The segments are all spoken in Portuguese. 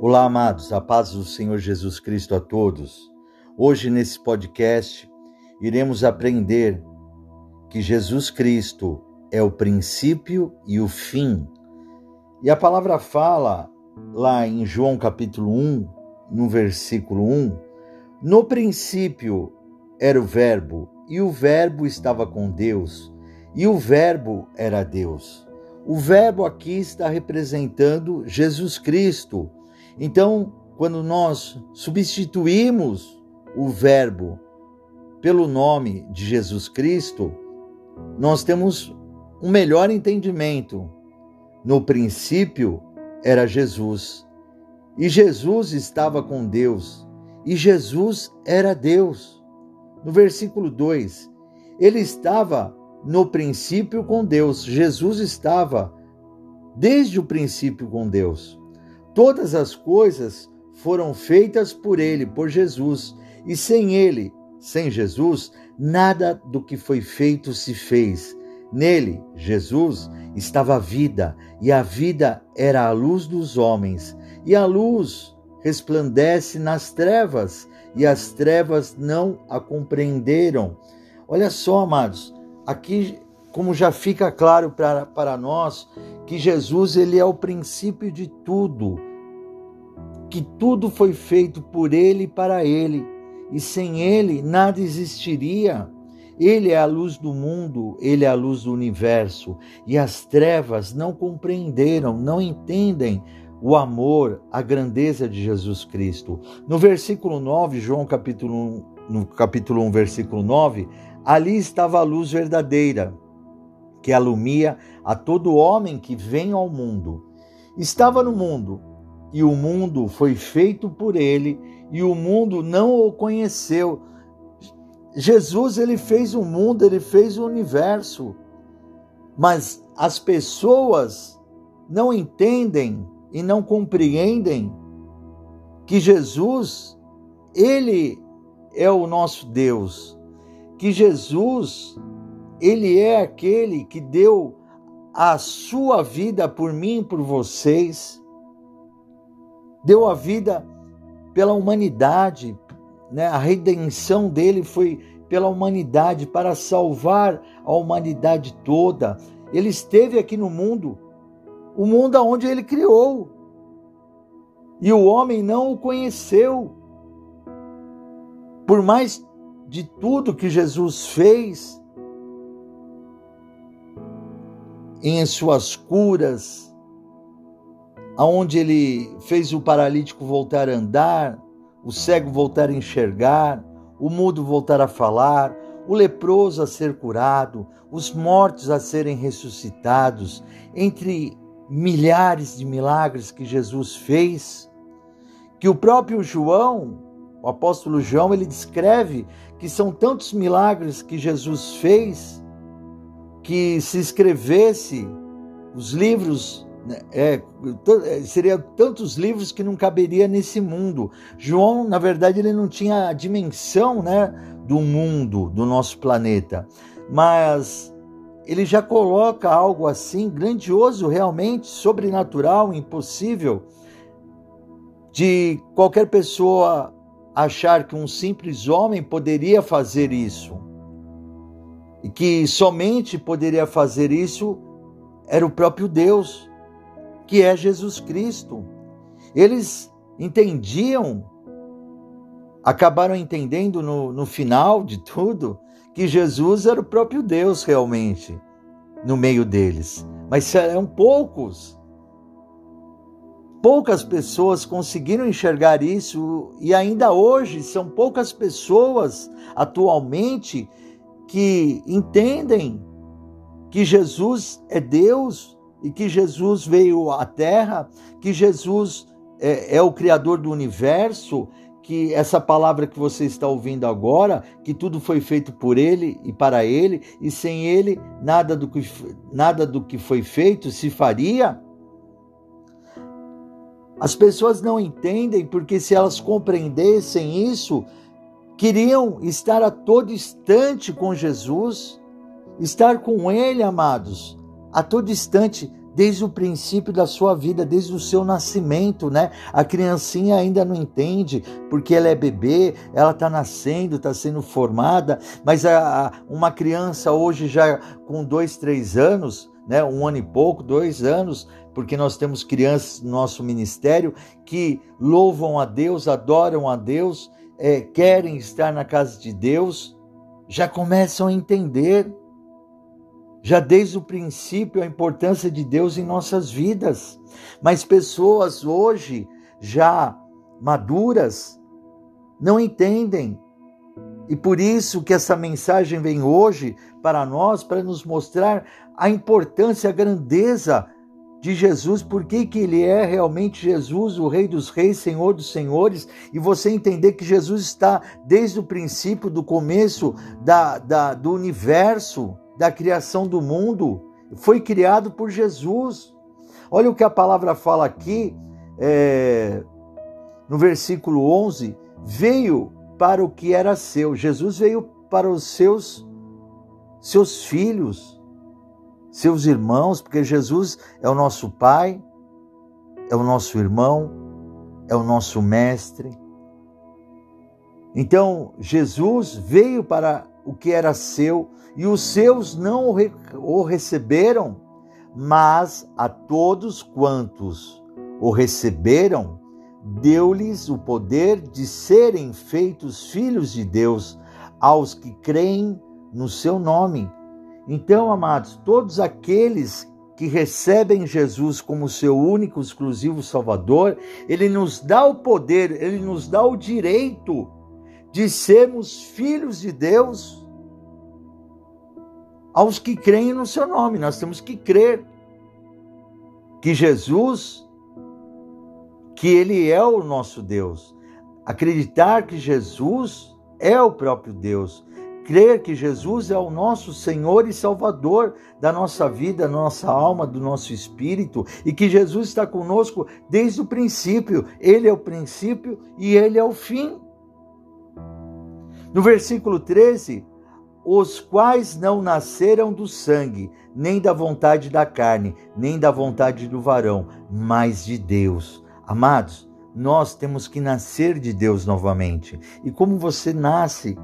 Olá, amados, a paz do Senhor Jesus Cristo a todos. Hoje, nesse podcast, iremos aprender que Jesus Cristo é o princípio e o fim. E a palavra fala lá em João capítulo 1, no versículo 1, no princípio era o Verbo, e o Verbo estava com Deus, e o Verbo era Deus. O Verbo aqui está representando Jesus Cristo então, quando nós substituímos o Verbo pelo nome de Jesus Cristo, nós temos um melhor entendimento. No princípio era Jesus, e Jesus estava com Deus, e Jesus era Deus. No versículo 2, ele estava no princípio com Deus, Jesus estava desde o princípio com Deus. Todas as coisas foram feitas por ele, por Jesus, e sem ele, sem Jesus, nada do que foi feito se fez. Nele, Jesus, estava a vida, e a vida era a luz dos homens, e a luz resplandece nas trevas, e as trevas não a compreenderam. Olha só, amados, aqui como já fica claro para, nós que Jesus ele é o princípio de tudo, que tudo foi feito por ele e para ele, e sem ele nada existiria. Ele é a luz do mundo, ele é a luz do universo, e as trevas não compreenderam, não entendem o amor, a grandeza de Jesus Cristo. No versículo 9, João capítulo 1, no capítulo 1, versículo 9, ali estava a luz verdadeira, que alumia a todo homem que vem ao mundo. Estava no mundo, e o mundo foi feito por ele, e o mundo não o conheceu. Jesus, ele fez o mundo, ele fez o universo. Mas as pessoas não entendem e não compreendem que Jesus, ele é o nosso Deus, que Jesus ele é aquele que deu a sua vida por mim e por vocês, deu a vida pela humanidade, né? a redenção dele foi pela humanidade, para salvar a humanidade toda. Ele esteve aqui no mundo, o mundo aonde ele criou, e o homem não o conheceu. Por mais de tudo que Jesus fez, em suas curas, aonde ele fez o paralítico voltar a andar, o cego voltar a enxergar, o mudo voltar a falar, o leproso a ser curado, os mortos a serem ressuscitados, entre milhares de milagres que Jesus fez, que o próprio João, o apóstolo João, ele descreve que são tantos milagres que Jesus fez que se escrevesse os livros, né, é, é, seria tantos livros que não caberia nesse mundo. João, na verdade, ele não tinha a dimensão né, do mundo, do nosso planeta, mas ele já coloca algo assim grandioso, realmente sobrenatural, impossível, de qualquer pessoa achar que um simples homem poderia fazer isso e que somente poderia fazer isso era o próprio Deus, que é Jesus Cristo. Eles entendiam, acabaram entendendo no, no final de tudo, que Jesus era o próprio Deus realmente no meio deles. Mas eram poucos. Poucas pessoas conseguiram enxergar isso e ainda hoje são poucas pessoas atualmente que entendem que Jesus é Deus e que Jesus veio à Terra, que Jesus é, é, o Criador do universo, que essa palavra que você está ouvindo agora, que tudo foi feito por Ele e para Ele, e sem Ele nada do que, nada do que foi feito se faria. As pessoas não entendem porque se elas compreendessem isso, queriam estar a todo instante com Jesus, estar com Ele, amados, a todo instante, desde o princípio da sua vida, desde o seu nascimento, né? A criancinha ainda não entende porque ela é bebê, ela está nascendo, está sendo formada, mas a, a, uma criança hoje já com dois, três anos, né? Um ano e pouco, dois anos, porque nós temos crianças no nosso ministério que louvam a Deus, adoram a Deus, é, querem estar na casa de Deus, já começam a entender já desde o princípio a importância de Deus em nossas vidas. Mas pessoas hoje, já maduras, não entendem. E por isso que essa mensagem vem hoje para nós, para nos mostrar a importância, a grandeza de Jesus, porque que ele é realmente Jesus, o Rei dos Reis, Senhor dos Senhores, e você entender que Jesus está desde o princípio, do começo da, da do universo, da criação do mundo, foi criado por Jesus. Olha o que a palavra fala aqui, é, no versículo 11: veio para o que era seu. Jesus veio para os seus, seus filhos, seus irmãos, porque Jesus é o nosso Pai, é o nosso irmão, é o nosso mestre. Então, Jesus veio para o que era seu, e os seus não o receberam, mas a todos quantos o receberam, deu-lhes o poder de serem feitos filhos de Deus, aos que creem no seu nome. Então, amados, todos aqueles que recebem Jesus como seu único, exclusivo Salvador, ele nos dá o poder, ele nos dá o direito de sermos filhos de Deus aos que creem no seu nome. Nós temos que crer que Jesus, que Ele é o nosso Deus. Acreditar que Jesus é o próprio Deus. Crer que Jesus é o nosso Senhor e Salvador da nossa vida, da nossa alma, do nosso espírito e que Jesus está conosco desde o princípio. Ele é o princípio e ele é o fim. No versículo 13, os quais não nasceram do sangue, nem da vontade da carne, nem da vontade do varão, mas de Deus. Amados, nós temos que nascer de Deus novamente. E como você nasce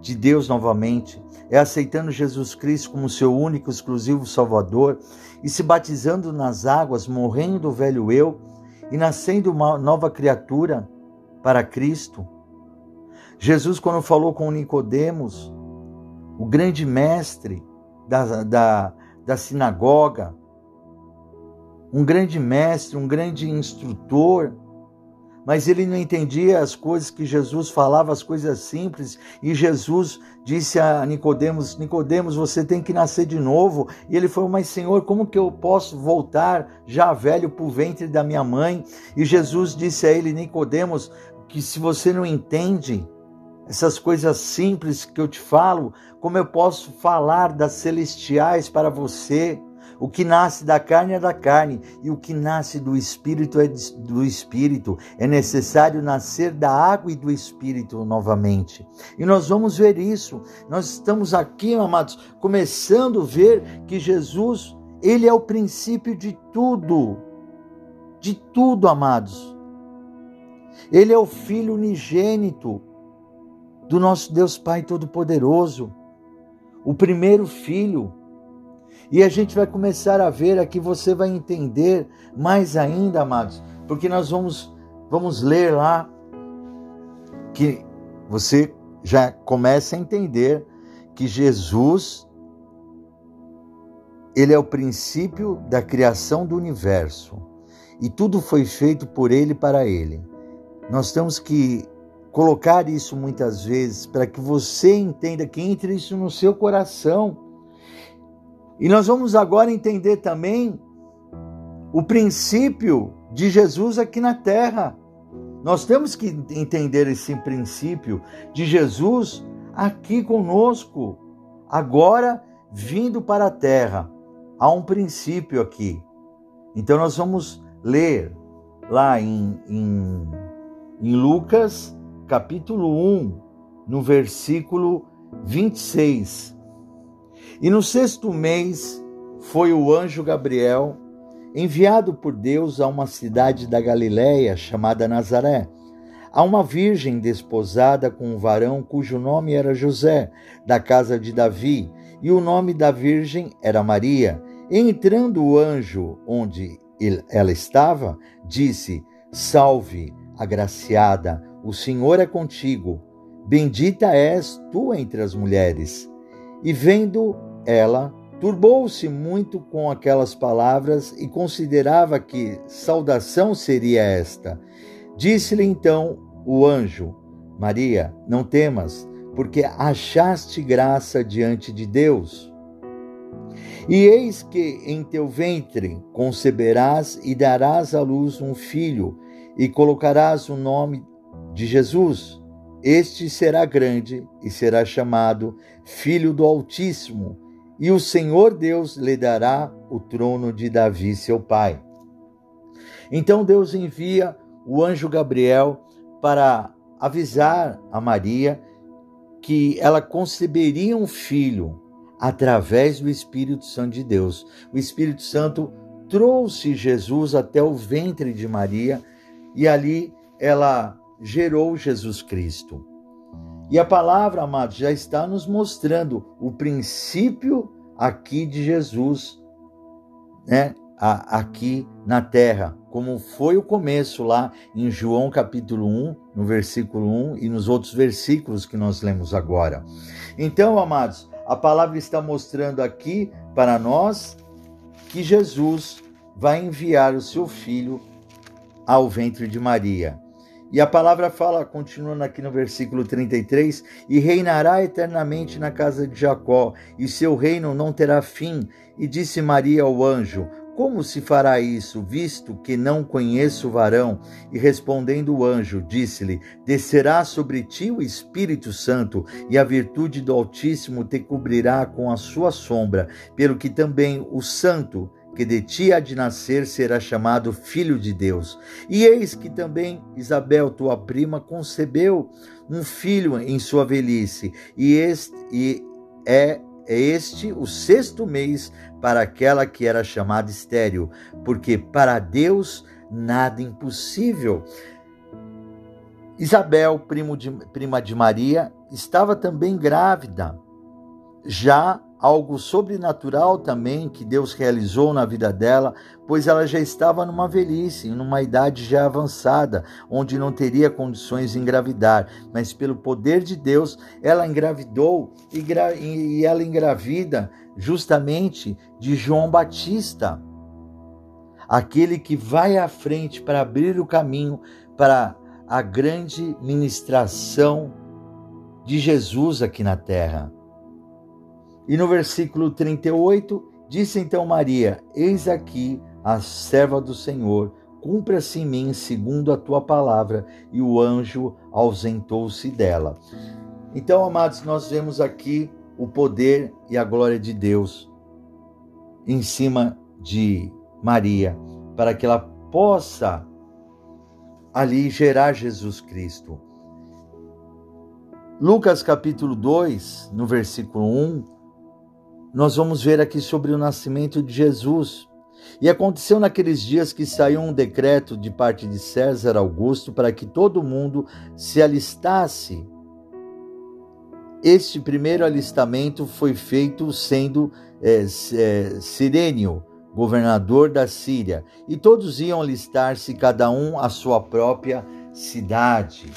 de Deus novamente? É aceitando Jesus Cristo como seu único, exclusivo Salvador e se batizando nas águas, morrendo o velho eu e nascendo uma nova criatura para Cristo. Jesus, quando falou com Nicodemos, o grande mestre da, da, da sinagoga, um grande mestre, um grande instrutor, mas ele não entendia as coisas que Jesus falava, as coisas simples, e Jesus disse a Nicodemos: Nicodemos, você tem que nascer de novo. E ele falou: Mas Senhor, como que eu posso voltar já velho para o ventre da minha mãe? E Jesus disse a ele: Nicodemos, que se você não entende, essas coisas simples que eu te falo, como eu posso falar das celestiais para você? O que nasce da carne é da carne, e o que nasce do espírito é do espírito. É necessário nascer da água e do espírito novamente. E nós vamos ver isso. Nós estamos aqui, amados, começando a ver que Jesus, ele é o princípio de tudo. De tudo, amados. Ele é o filho unigênito do nosso Deus Pai Todo-Poderoso, o primeiro filho. E a gente vai começar a ver aqui, você vai entender mais ainda, amados, porque nós vamos, vamos ler lá que você já começa a entender que Jesus ele é o princípio da criação do universo e tudo foi feito por ele para ele. Nós temos que colocar isso muitas vezes para que você entenda, que entre isso no seu coração. E nós vamos agora entender também o princípio de Jesus aqui na terra. Nós temos que entender esse princípio de Jesus aqui conosco, agora vindo para a terra. Há um princípio aqui. Então nós vamos ler lá em, em, em Lucas capítulo 1, no versículo 26. E no sexto mês foi o anjo Gabriel enviado por Deus a uma cidade da Galiléia chamada Nazaré, a uma virgem desposada com um varão cujo nome era José, da casa de Davi, e o nome da virgem era Maria. Entrando o anjo onde ela estava, disse: Salve, agraciada, o Senhor é contigo. Bendita és tu entre as mulheres. E vendo ela, turbou-se muito com aquelas palavras e considerava que saudação seria esta. Disse-lhe então o anjo: Maria, não temas, porque achaste graça diante de Deus. E eis que em teu ventre conceberás e darás à luz um filho, e colocarás o nome de Jesus. Este será grande e será chamado Filho do Altíssimo, e o Senhor Deus lhe dará o trono de Davi, seu pai. Então Deus envia o anjo Gabriel para avisar a Maria que ela conceberia um filho através do Espírito Santo de Deus. O Espírito Santo trouxe Jesus até o ventre de Maria e ali ela gerou Jesus Cristo. E a palavra, amados, já está nos mostrando o princípio aqui de Jesus, né? aqui na terra, como foi o começo lá em João capítulo 1, no versículo 1 e nos outros versículos que nós lemos agora. Então, amados, a palavra está mostrando aqui para nós que Jesus vai enviar o seu filho ao ventre de Maria. E a palavra fala, continuando aqui no versículo 33, e reinará eternamente na casa de Jacó, e seu reino não terá fim. E disse Maria ao anjo: como se fará isso, visto que não conheço o varão? E respondendo o anjo, disse-lhe: Descerá sobre ti o Espírito Santo, e a virtude do Altíssimo te cobrirá com a sua sombra, pelo que também o Santo que de ti há de nascer será chamado Filho de Deus. E eis que também Isabel, tua prima, concebeu um filho em sua velhice, e este e é este o sexto mês para aquela que era chamada estéril, porque para Deus nada impossível. Isabel, de, prima de Maria, estava também grávida, já algo sobrenatural também que Deus realizou na vida dela, pois ela já estava numa velhice, numa idade já avançada, onde não teria condições de engravidar, mas pelo poder de Deus, ela engravidou e, e ela engravida justamente de João Batista, aquele que vai à frente para abrir o caminho para a grande ministração de Jesus aqui na terra. E no versículo 38, disse então Maria: Eis aqui a serva do Senhor, cumpra-se em mim segundo a tua palavra. E o anjo ausentou-se dela. Então, amados, nós vemos aqui o poder e a glória de Deus em cima de Maria, para que ela possa ali gerar Jesus Cristo. Lucas capítulo 2, no versículo 1, nós vamos ver aqui sobre o nascimento de Jesus. E aconteceu naqueles dias que saiu um decreto de parte de César Augusto para que todo mundo se alistasse. Este primeiro alistamento foi feito sendo é, é, Sirênio, governador da Síria, e todos iam alistar-se, cada um à sua própria cidade.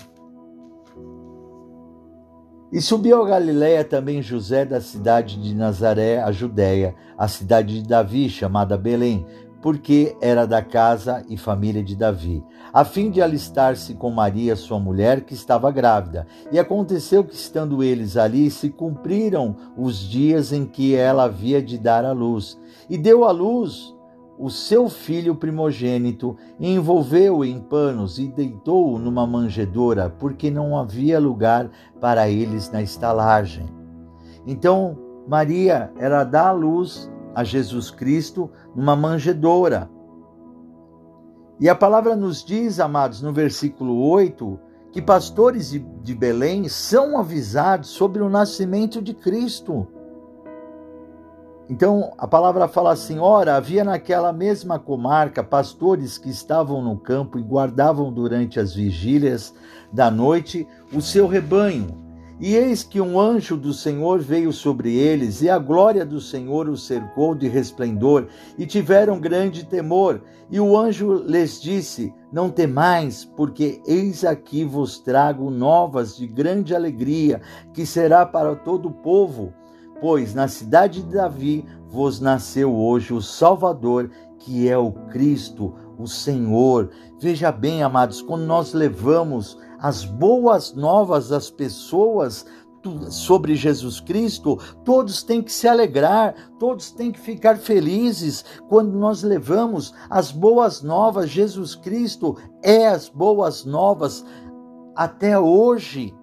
E subiu a Galiléia também José da cidade de Nazaré, a Judéia, a cidade de Davi, chamada Belém, porque era da casa e família de Davi, a fim de alistar-se com Maria, sua mulher, que estava grávida. E aconteceu que, estando eles ali, se cumpriram os dias em que ela havia de dar à luz. E deu à luz o seu filho primogênito, envolveu-o em panos e deitou-o numa manjedoura, porque não havia lugar para eles na estalagem. Então Maria era dá à luz a Jesus Cristo numa manjedoura. E a palavra nos diz, amados, no versículo 8, que pastores de Belém são avisados sobre o nascimento de Cristo. Então a palavra fala assim: ora, havia naquela mesma comarca pastores que estavam no campo e guardavam durante as vigílias da noite o seu rebanho. E eis que um anjo do Senhor veio sobre eles, e a glória do Senhor os cercou de resplendor, e tiveram grande temor. E o anjo lhes disse: Não temais, porque eis aqui vos trago novas de grande alegria, que será para todo o povo. Pois na cidade de Davi vos nasceu hoje o Salvador, que é o Cristo, o Senhor. Veja bem, amados, quando nós levamos as boas novas às pessoas sobre Jesus Cristo, todos têm que se alegrar, todos têm que ficar felizes quando nós levamos as boas novas. Jesus Cristo é as boas novas até hoje.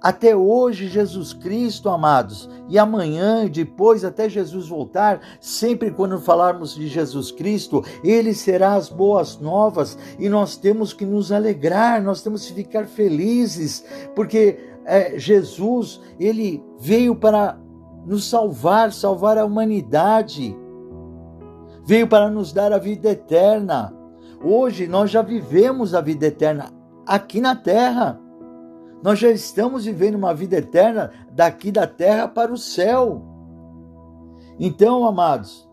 Até hoje, Jesus Cristo, amados, e amanhã e depois, até Jesus voltar, sempre quando falarmos de Jesus Cristo, Ele será as boas novas e nós temos que nos alegrar, nós temos que ficar felizes, porque é, Jesus, Ele veio para nos salvar, salvar a humanidade, veio para nos dar a vida eterna. Hoje nós já vivemos a vida eterna aqui na terra. Nós já estamos vivendo uma vida eterna daqui da terra para o céu. Então, amados,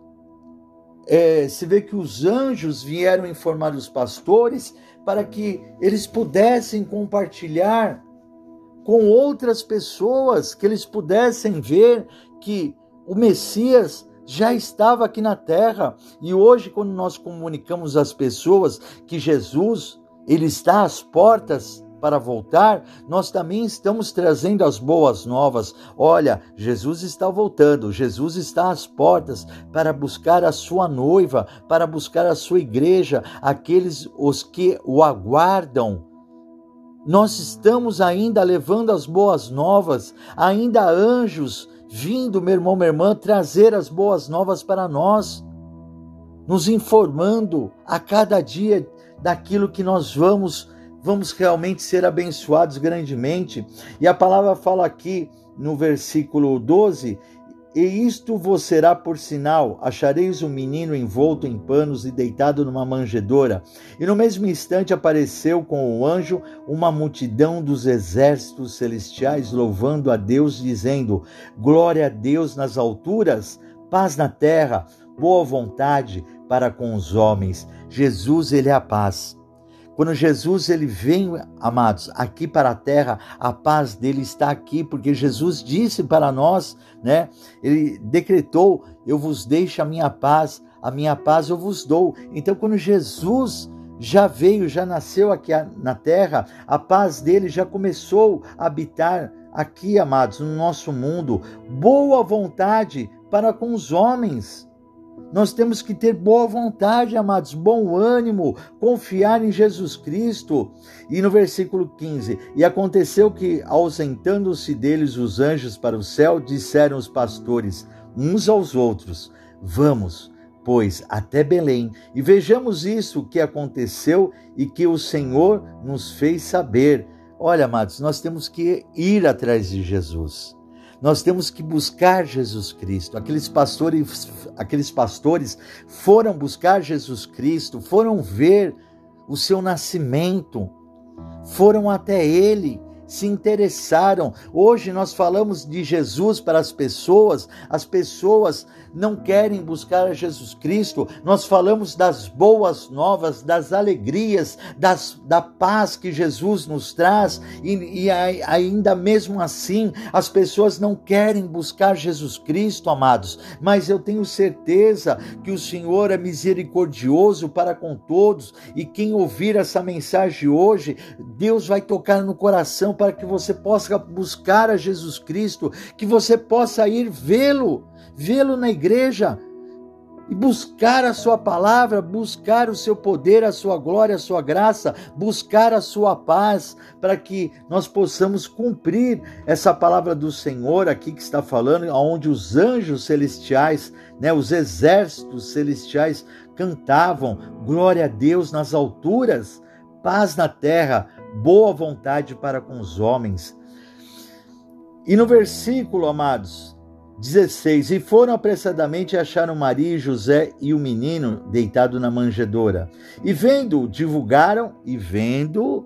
é, se vê que os anjos vieram informar os pastores para que eles pudessem compartilhar com outras pessoas, que eles pudessem ver que o Messias já estava aqui na terra. E hoje, quando nós comunicamos às pessoas que Jesus ele está às portas para voltar, nós também estamos trazendo as boas novas. Olha, Jesus está voltando, Jesus está às portas para buscar a sua noiva, para buscar a sua igreja, aqueles os que o aguardam. Nós estamos ainda levando as boas novas, ainda anjos vindo, meu irmão, minha irmã, trazer as boas novas para nós, nos informando a cada dia daquilo que nós vamos vamos realmente ser abençoados grandemente. E a palavra fala aqui no versículo 12: E isto vos será por sinal: achareis um menino envolto em panos e deitado numa manjedoura. E no mesmo instante apareceu com o anjo uma multidão dos exércitos celestiais, louvando a Deus, dizendo: Glória a Deus nas alturas, paz na terra, boa vontade para com os homens. Jesus, ele é a paz. Quando Jesus ele vem, amados, aqui para a terra, a paz dele está aqui, porque Jesus disse para nós, né? Ele decretou: "Eu vos deixo a minha paz, a minha paz eu vos dou". Então, quando Jesus já veio, já nasceu aqui na terra, a paz dele já começou a habitar aqui, amados, no nosso mundo. Boa vontade para com os homens. Nós temos que ter boa vontade, amados, bom ânimo, confiar em Jesus Cristo. E no versículo 15: E aconteceu que, ausentando-se deles os anjos para o céu, disseram os pastores uns aos outros: Vamos, pois, até Belém, e vejamos isso que aconteceu e que o Senhor nos fez saber. Olha, amados, nós temos que ir atrás de Jesus. Nós temos que buscar Jesus Cristo. Aqueles pastores, aqueles pastores foram buscar Jesus Cristo, foram ver o seu nascimento, foram até ele se interessaram. Hoje nós falamos de Jesus para as pessoas, as pessoas não querem buscar a Jesus Cristo. Nós falamos das boas novas, das alegrias, das, da paz que Jesus nos traz, e, e ainda mesmo assim as pessoas não querem buscar Jesus Cristo, amados. Mas eu tenho certeza que o Senhor é misericordioso para com todos, e quem ouvir essa mensagem hoje, Deus vai tocar no coração para que você possa buscar a Jesus Cristo, que você possa ir vê-lo, vê-lo na igreja e buscar a sua palavra, buscar o seu poder, a sua glória, a sua graça, buscar a sua paz, para que nós possamos cumprir essa palavra do Senhor aqui que está falando, onde os anjos celestiais, né, os exércitos celestiais cantavam glória a Deus nas alturas, paz na terra, boa vontade para com os homens. E no versículo, amados, 16. E foram apressadamente e acharam Maria e José e o menino deitado na manjedoura. E vendo, divulgaram, e vendo,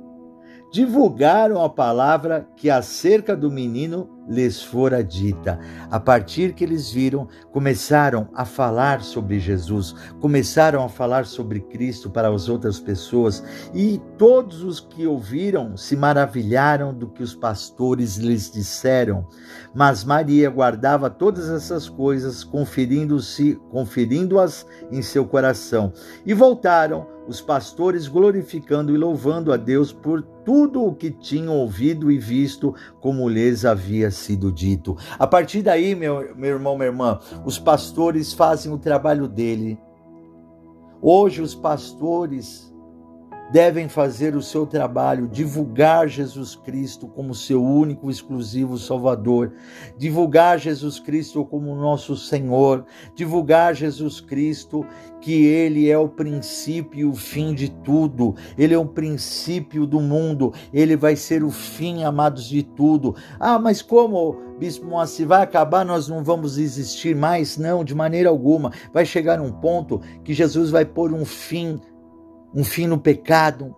divulgaram a palavra que acerca do menino lhes fora dita. A partir que eles viram, começaram a falar sobre Jesus, começaram a falar sobre Cristo para as outras pessoas, e todos os que ouviram se maravilharam do que os pastores lhes disseram. Mas Maria guardava todas essas coisas, conferindo-se, conferindo-as em seu coração. E voltaram os pastores glorificando e louvando a Deus por tudo o que tinham ouvido e visto, como lhes havia sido dito. A partir daí, meu, meu irmão, minha irmã, os pastores fazem o trabalho dele. Hoje, os pastores devem fazer o seu trabalho, divulgar Jesus Cristo como seu único exclusivo Salvador, divulgar Jesus Cristo como nosso Senhor, divulgar Jesus Cristo que ele é o princípio e o fim de tudo, ele é o princípio do mundo, ele vai ser o fim, amados, de tudo. Ah, mas como, Bispo Moacir, vai acabar, nós não vamos existir mais? Não, de maneira alguma. Vai chegar um ponto que Jesus vai pôr um fim um fim no pecado,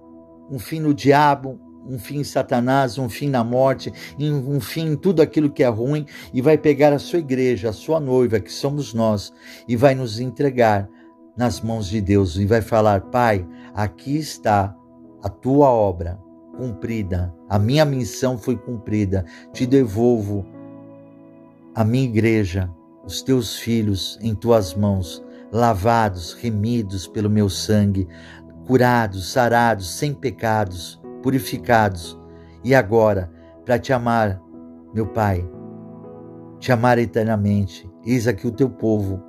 um fim no diabo, um fim em Satanás, um fim na morte, um fim em tudo aquilo que é ruim, e vai pegar a sua igreja, a sua noiva, que somos nós, e vai nos entregar nas mãos de Deus e vai falar: Pai, aqui está a tua obra cumprida, a minha missão foi cumprida, te devolvo a minha igreja, os teus filhos em tuas mãos, lavados, remidos pelo meu sangue curados, sarados, sem pecados, purificados. E agora, para te amar, meu Pai, te amar eternamente, eis aqui o teu povo.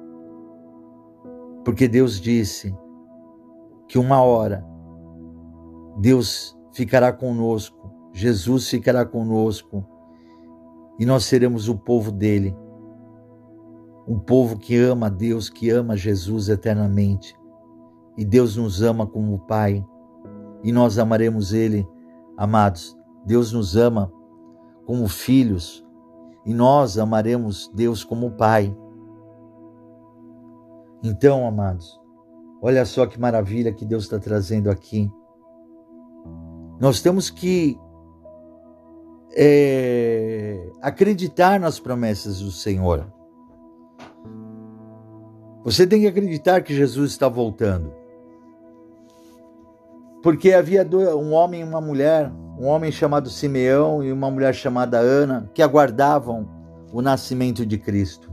Porque Deus disse que uma hora Deus ficará conosco, Jesus ficará conosco e nós seremos o povo dele. Um povo que ama Deus, que ama Jesus eternamente. E Deus nos ama como Pai, e nós amaremos Ele, amados. Deus nos ama como filhos, e nós amaremos Deus como Pai. Então, amados, olha só que maravilha que Deus está trazendo aqui. Nós temos que é, acreditar nas promessas do Senhor. Você tem que acreditar que Jesus está voltando. Porque havia um homem e uma mulher, um homem chamado Simeão e uma mulher chamada Ana, que aguardavam o nascimento de Cristo.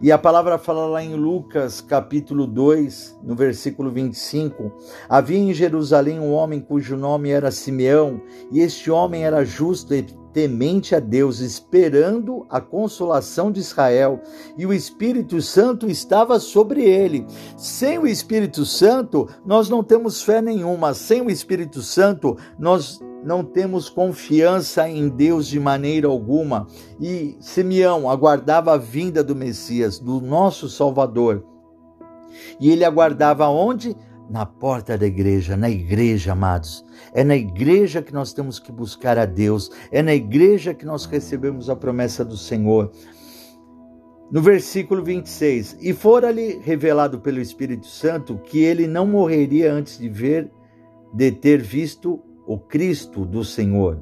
E a palavra fala lá em Lucas, capítulo 2, no versículo 25: Havia em Jerusalém um homem cujo nome era Simeão, e este homem era justo e temente a Deus, esperando a consolação de Israel, e o Espírito Santo estava sobre ele. Sem o Espírito Santo, nós não temos fé nenhuma. Sem o Espírito Santo, nós não temos confiança em Deus de maneira alguma. E Simeão aguardava a vinda do Messias, do nosso Salvador. E ele aguardava onde? Na porta da igreja, na igreja, amados. É na igreja que nós temos que buscar a Deus, é na igreja que nós recebemos a promessa do Senhor. No versículo 26, e fora-lhe revelado pelo Espírito Santo que ele não morreria antes de ver, de ter visto o Cristo do Senhor.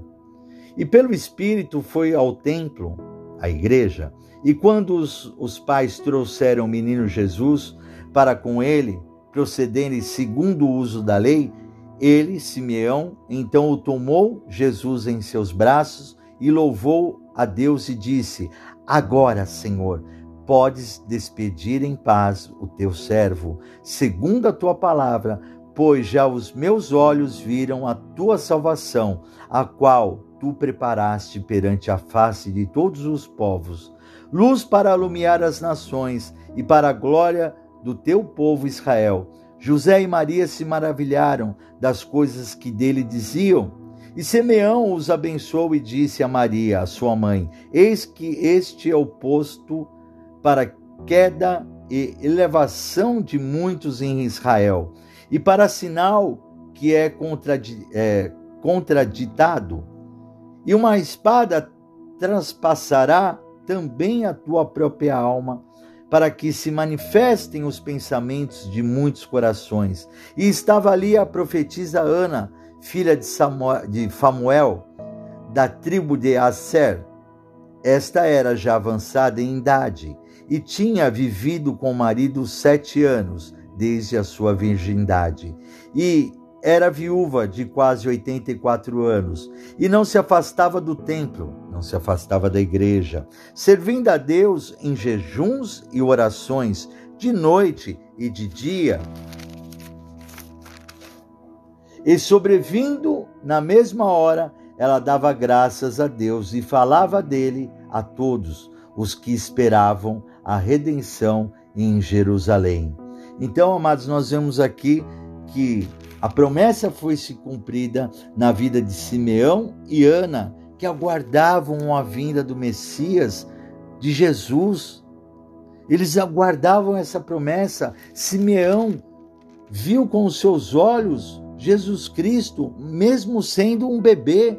E pelo Espírito foi ao templo, à igreja, e quando os, os pais trouxeram o menino Jesus para com ele, procederem segundo o uso da lei, ele, Simeão, então o tomou Jesus em seus braços e louvou a Deus e disse: Agora, Senhor, podes despedir em paz o teu servo, segundo a tua palavra, pois já os meus olhos viram a tua salvação, a qual tu preparaste perante a face de todos os povos, luz para alumiar as nações e para a glória do teu povo Israel. José e Maria se maravilharam das coisas que dele diziam. E Simeão os abençoou e disse a Maria, a sua mãe: Eis que este é o posto para queda e elevação de muitos em Israel, e para sinal que é, contradi é contraditado, e uma espada transpassará também a tua própria alma, para que se manifestem os pensamentos de muitos corações. E estava ali a profetisa Ana, filha de, Samuel, de Famuel, da tribo de Asser. Esta era já avançada em idade e tinha vivido com o marido sete anos, desde a sua virgindade. E era viúva de quase 84 anos e não se afastava do templo, não se afastava da igreja, servindo a Deus em jejuns e orações, de noite e de dia. E sobrevindo na mesma hora, ela dava graças a Deus e falava dele a todos os que esperavam a redenção em Jerusalém. Então, amados, nós vemos aqui que a promessa foi se cumprida na vida de Simeão e Ana, que aguardavam a vinda do Messias, de Jesus. Eles aguardavam essa promessa. Simeão viu com os seus olhos Jesus Cristo, mesmo sendo um bebê.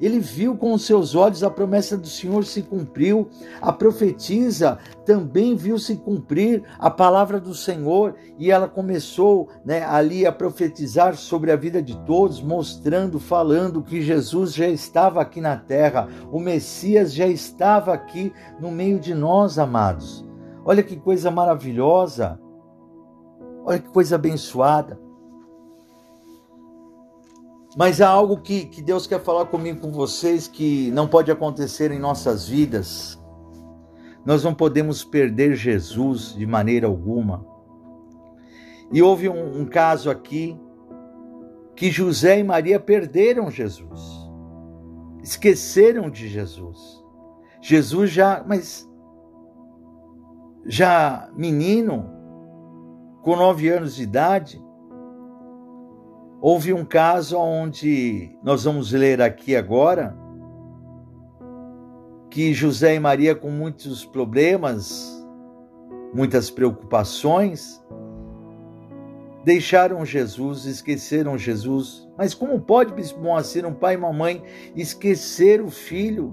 Ele viu com os seus olhos a promessa do Senhor se cumpriu. A profetisa também viu se cumprir a palavra do Senhor e ela começou né, ali a profetizar sobre a vida de todos, mostrando, falando que Jesus já estava aqui na terra, o Messias já estava aqui no meio de nós, amados. Olha que coisa maravilhosa. Olha que coisa abençoada. Mas há algo que, que Deus quer falar comigo, com vocês, que não pode acontecer em nossas vidas. Nós não podemos perder Jesus de maneira alguma. E houve um, um caso aqui que José e Maria perderam Jesus, esqueceram de Jesus. Jesus já, mas já menino, com nove anos de idade, Houve um caso onde nós vamos ler aqui agora que José e Maria, com muitos problemas, muitas preocupações, deixaram Jesus, esqueceram Jesus. Mas como pode, Moacir, um pai e uma mãe esquecer o filho?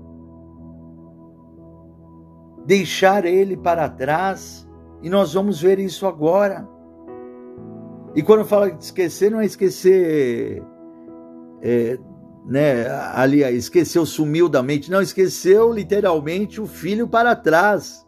Deixar ele para trás? E nós vamos ver isso agora. E quando fala de esquecer, não é esquecer, é, né, ali, esqueceu, sumiu da mente. Não, esqueceu literalmente o filho para trás.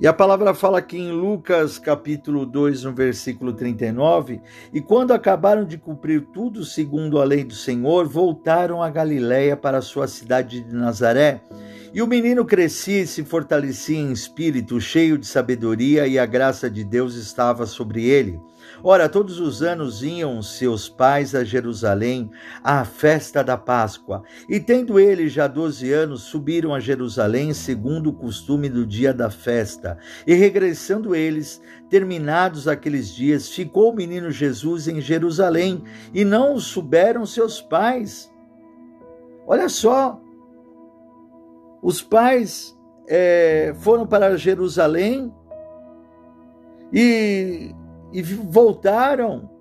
E a palavra fala aqui em Lucas capítulo 2, no versículo 39, e quando acabaram de cumprir tudo segundo a lei do Senhor, voltaram a Galiléia para a sua cidade de Nazaré, e o menino crescia e se fortalecia em espírito, cheio de sabedoria, e a graça de Deus estava sobre ele. Ora, todos os anos iam seus pais a Jerusalém à festa da Páscoa, e tendo ele já doze anos, subiram a Jerusalém segundo o costume do dia da festa. E regressando eles, terminados aqueles dias, ficou o menino Jesus em Jerusalém, e não o souberam seus pais. Olha só, os pais é, foram para Jerusalém e, e voltaram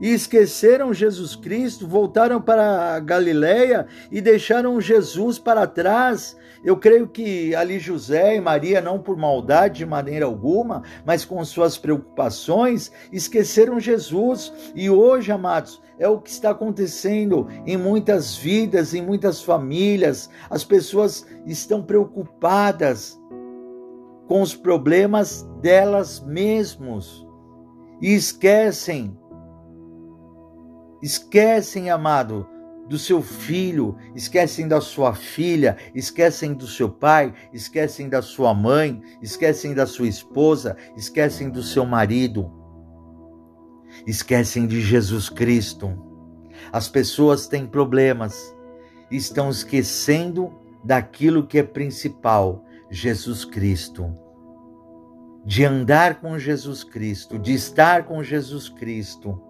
e esqueceram Jesus Cristo, voltaram para a Galiléia e deixaram Jesus para trás. Eu creio que ali José e Maria, não por maldade de maneira alguma, mas com suas preocupações, esqueceram Jesus. E hoje, amados, é o que está acontecendo em muitas vidas, em muitas famílias. As pessoas estão preocupadas com os problemas delas mesmos e esquecem Esquecem, amado, do seu filho, esquecem da sua filha, esquecem do seu pai, esquecem da sua mãe, esquecem da sua esposa, esquecem do seu marido, esquecem de Jesus Cristo. As pessoas têm problemas, estão esquecendo daquilo que é principal, Jesus Cristo. De andar com Jesus Cristo, de estar com Jesus Cristo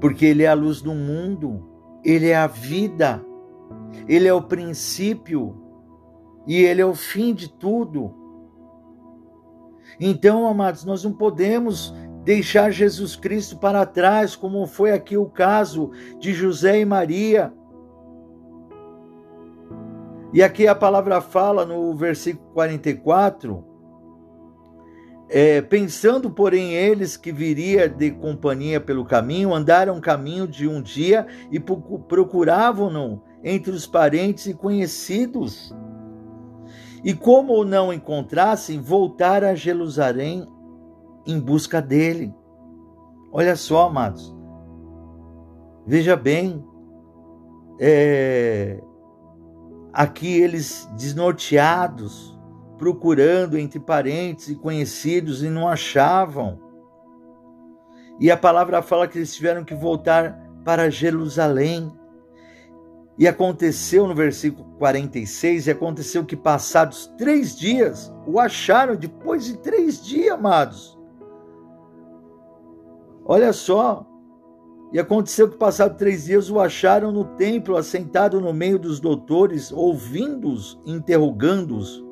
porque Ele é a luz do mundo, Ele é a vida, Ele é o princípio e Ele é o fim de tudo. Então, amados, nós não podemos deixar Jesus Cristo para trás, como foi aqui o caso de José e Maria. E aqui a palavra fala no versículo 44, é, pensando, porém, eles que viria de companhia pelo caminho, andaram caminho de um dia e procuravam-no entre os parentes e conhecidos. E como o não encontrassem, voltaram a Jerusalém em busca dele. Olha só, amados. Veja bem, é, aqui eles desnorteados, procurando entre parentes e conhecidos e não achavam. E a palavra fala que eles tiveram que voltar para Jerusalém. E aconteceu no versículo 46, e aconteceu que passados três dias, o acharam depois de três dias, amados. Olha só, e aconteceu que passados três dias o acharam no templo, assentado no meio dos doutores, ouvindo-os, interrogando-os,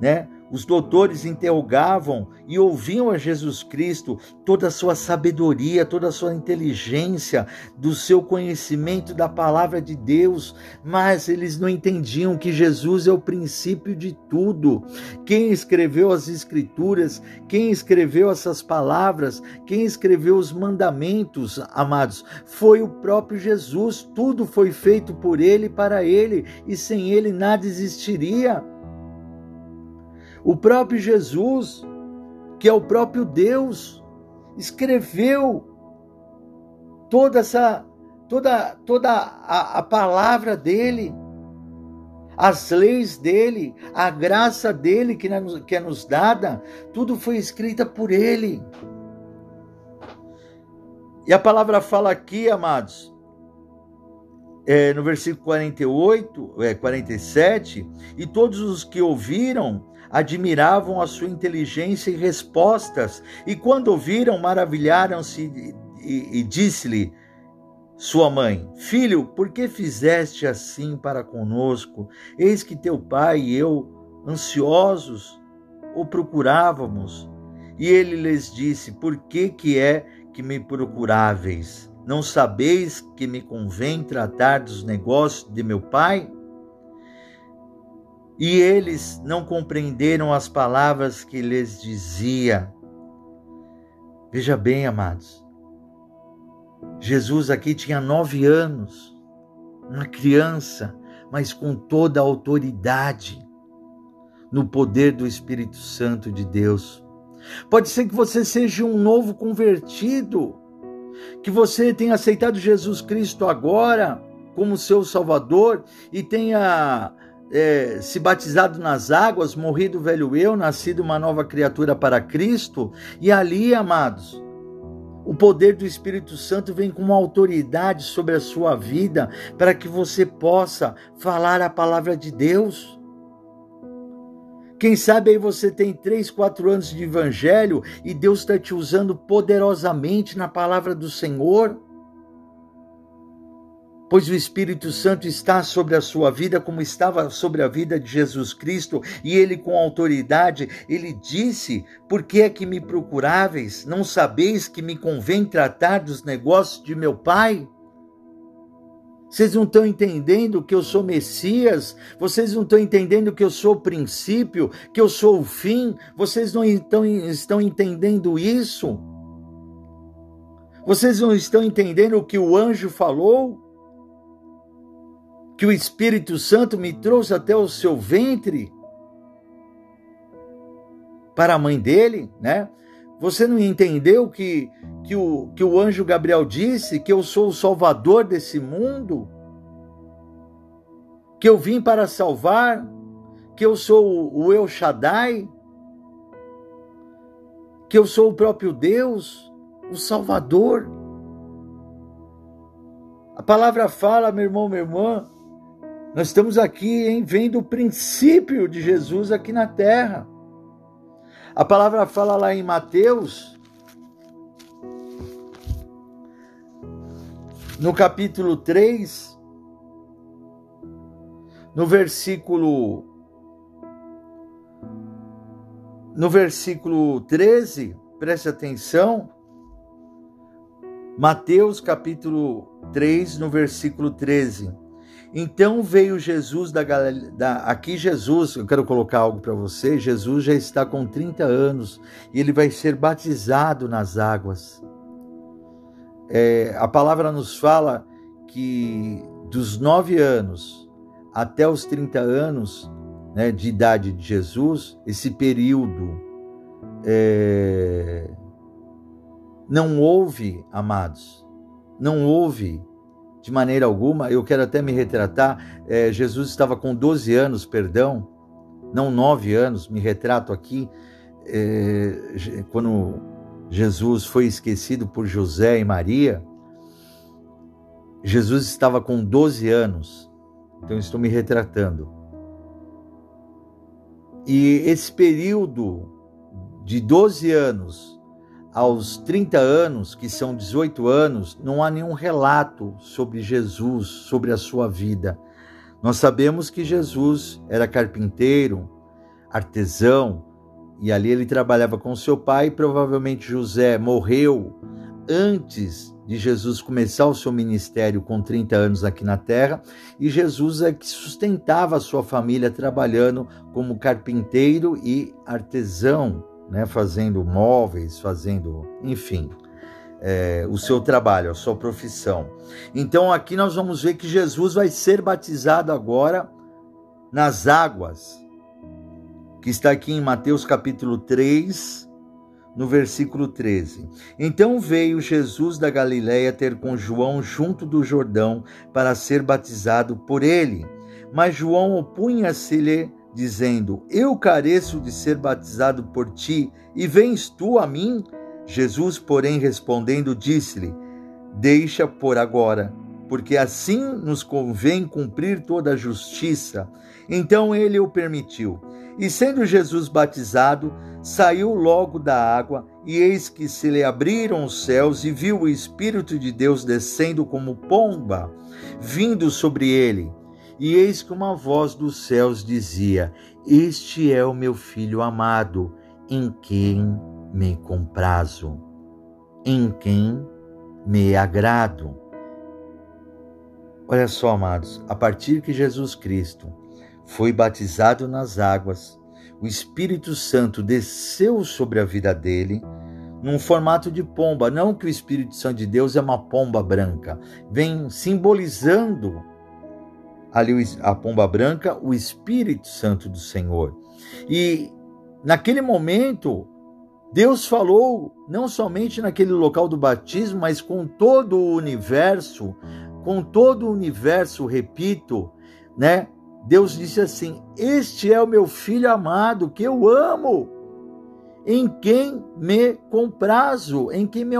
né? Os doutores interrogavam e ouviam a Jesus Cristo toda a sua sabedoria, toda a sua inteligência, do seu conhecimento da palavra de Deus, mas eles não entendiam que Jesus é o princípio de tudo. Quem escreveu as Escrituras, quem escreveu essas palavras, quem escreveu os mandamentos, amados, foi o próprio Jesus. Tudo foi feito por ele para ele, e sem ele nada existiria. O próprio Jesus, que é o próprio Deus, escreveu toda essa toda toda a, a palavra dele, as leis dele, a graça dele que, nos, que é nos dada, tudo foi escrita por ele. E a palavra fala aqui, amados, é, no versículo 48, é, 47, e todos os que ouviram admiravam a sua inteligência e respostas, e quando ouviram, maravilharam-se e, e, disse-lhe sua mãe: Filho, por que fizeste assim para conosco? Eis que teu pai e eu, ansiosos, o procurávamos. E ele lhes disse: Por que que é que me procuráveis? Não sabeis que me convém tratar dos negócios de meu pai? E eles não compreenderam as palavras que lhes dizia. Veja bem, amados, Jesus aqui tinha nove anos, uma criança, mas com toda a autoridade no poder do Espírito Santo de Deus. Pode ser que você seja um novo convertido, que você tenha aceitado Jesus Cristo agora como seu Salvador e tenha é, se batizado nas águas, morrido o velho eu, nascido uma nova criatura para Cristo, e ali, amados, o poder do Espírito Santo vem com uma autoridade sobre a sua vida para que você possa falar a palavra de Deus. Quem sabe aí você tem três, quatro anos de evangelho e Deus está te usando poderosamente na palavra do Senhor pois o Espírito Santo está sobre a sua vida como estava sobre a vida de Jesus Cristo, e ele com autoridade, ele disse: "Por que é que me procuráveis? Não sabeis que me convém tratar dos negócios de meu Pai?" Vocês não estão entendendo que eu sou Messias? Vocês não estão entendendo que eu sou o princípio, que eu sou o fim? Vocês não estão, estão entendendo isso? Vocês não estão entendendo o que o anjo falou? Que o Espírito Santo me trouxe até o seu ventre para a mãe dele, né? Você não entendeu que, que, o, que o anjo Gabriel disse que eu sou o salvador desse mundo? Que eu vim para salvar? Que eu sou o El Shaddai? Que eu sou o próprio Deus, o Salvador? A palavra fala, meu irmão, minha irmã, nós estamos aqui em vendo o princípio de Jesus aqui na terra. A palavra fala lá em Mateus, no capítulo 3, no versículo no versículo 13, preste atenção. Mateus capítulo 3, no versículo 13. Então veio Jesus da, da aqui Jesus, eu quero colocar algo para você, Jesus já está com 30 anos e ele vai ser batizado nas águas. É, a palavra nos fala que dos nove anos até os 30 anos né, de idade de Jesus, esse período é, não houve, amados, não houve de maneira alguma. Eu quero até me retratar. É, Jesus estava com 12 anos, perdão, não 9 anos, me retrato aqui. É, quando Jesus foi esquecido por José e Maria, Jesus estava com 12 anos. Então estou me retratando. E esse período de 12 anos aos 30 anos, que são 18 anos, não há nenhum relato sobre Jesus, sobre a sua vida. Nós sabemos que Jesus era carpinteiro, artesão, e ali ele trabalhava com seu pai. Provavelmente José morreu antes de Jesus começar o seu ministério com 30 anos aqui na terra, e Jesus é que sustentava a sua família trabalhando como carpinteiro e artesão né, fazendo móveis, fazendo, enfim, é, o seu trabalho, a sua profissão. Então aqui nós vamos ver que Jesus vai ser batizado agora nas águas, que está aqui em Mateus capítulo 3, no versículo 13. Então veio Jesus da Galiléia ter com João junto do Jordão para ser batizado por ele. Mas João opunha-se-lhe dizendo: Eu careço de ser batizado por ti, e vens tu a mim? Jesus, porém, respondendo, disse-lhe: Deixa por agora, porque assim nos convém cumprir toda a justiça. Então ele o permitiu. E sendo Jesus batizado, saiu logo da água, e eis que se lhe abriram os céus, e viu o Espírito de Deus descendo como pomba, vindo sobre ele e eis que uma voz dos céus dizia: Este é o meu filho amado, em quem me comprazo, em quem me agrado. Olha só, amados, a partir que Jesus Cristo foi batizado nas águas, o Espírito Santo desceu sobre a vida dele num formato de pomba. Não que o Espírito Santo de Deus é uma pomba branca, vem simbolizando ali a pomba branca, o Espírito Santo do Senhor. E naquele momento, Deus falou não somente naquele local do batismo, mas com todo o universo, com todo o universo, repito, né? Deus disse assim: Este é o meu filho amado, que eu amo, em quem me comprazo, em quem me,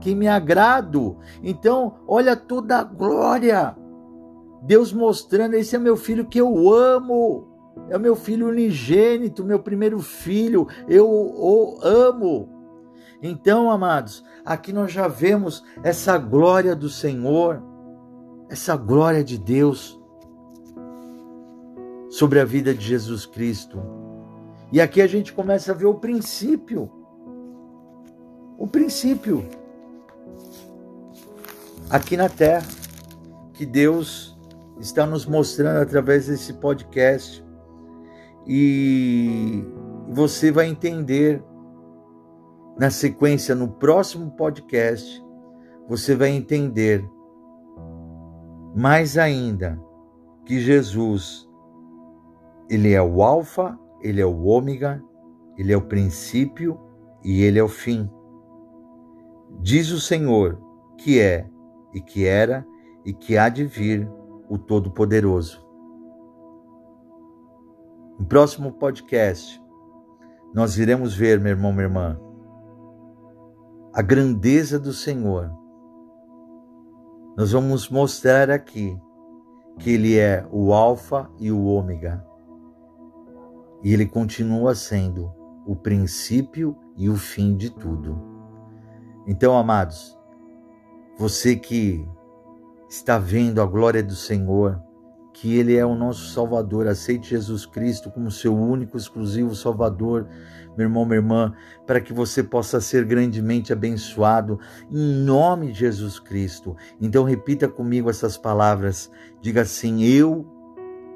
que me agrado. Então, olha toda a glória Deus mostrando: esse é meu filho que eu amo, é o meu filho unigênito, meu primeiro filho, eu o amo. Então, amados, aqui nós já vemos essa glória do Senhor, essa glória de Deus sobre a vida de Jesus Cristo. E aqui a gente começa a ver o princípio. O princípio. Aqui na terra, que Deus está nos mostrando através desse podcast. E você vai entender na sequência, no próximo podcast, você vai entender mais ainda que Jesus, ele é o Alfa, ele é o Ômega, ele é o princípio e ele é o fim. Diz o Senhor que é e que era e que há de vir o Todo-Poderoso. No próximo podcast, nós iremos ver, meu irmão, minha irmã, a grandeza do Senhor. Nós vamos mostrar aqui que Ele é o Alfa e o Ômega. E Ele continua sendo o princípio e o fim de tudo. Então, amados, você que está vendo a glória do Senhor, que Ele é o nosso Salvador. Aceite Jesus Cristo como seu único, exclusivo Salvador, meu irmão, minha irmã, para que você possa ser grandemente abençoado em nome de Jesus Cristo. Então, repita comigo essas palavras. Diga assim: Eu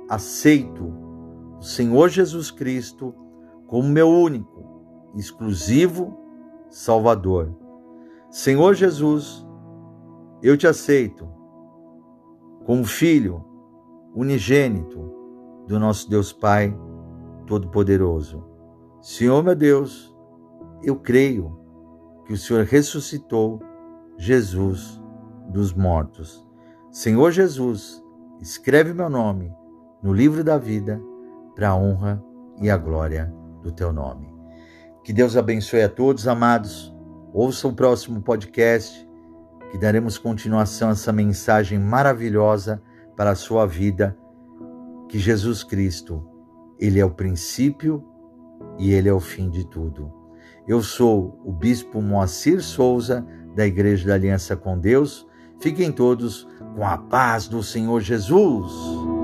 aceito o Senhor Jesus Cristo como meu único, exclusivo Salvador. Senhor Jesus, eu te aceito como filho unigênito do nosso Deus Pai Todo-Poderoso. Senhor meu Deus, eu creio que o Senhor ressuscitou Jesus dos mortos. Senhor Jesus, escreve meu nome no livro da vida para a honra e a glória do teu nome. Que Deus abençoe a todos, amados. Ouça o próximo podcast, que daremos continuação a essa mensagem maravilhosa para a sua vida, que Jesus Cristo, ele é o princípio e ele é o fim de tudo. Eu sou o bispo Moacir Souza, da Igreja da Aliança com Deus. Fiquem todos com a paz do Senhor Jesus.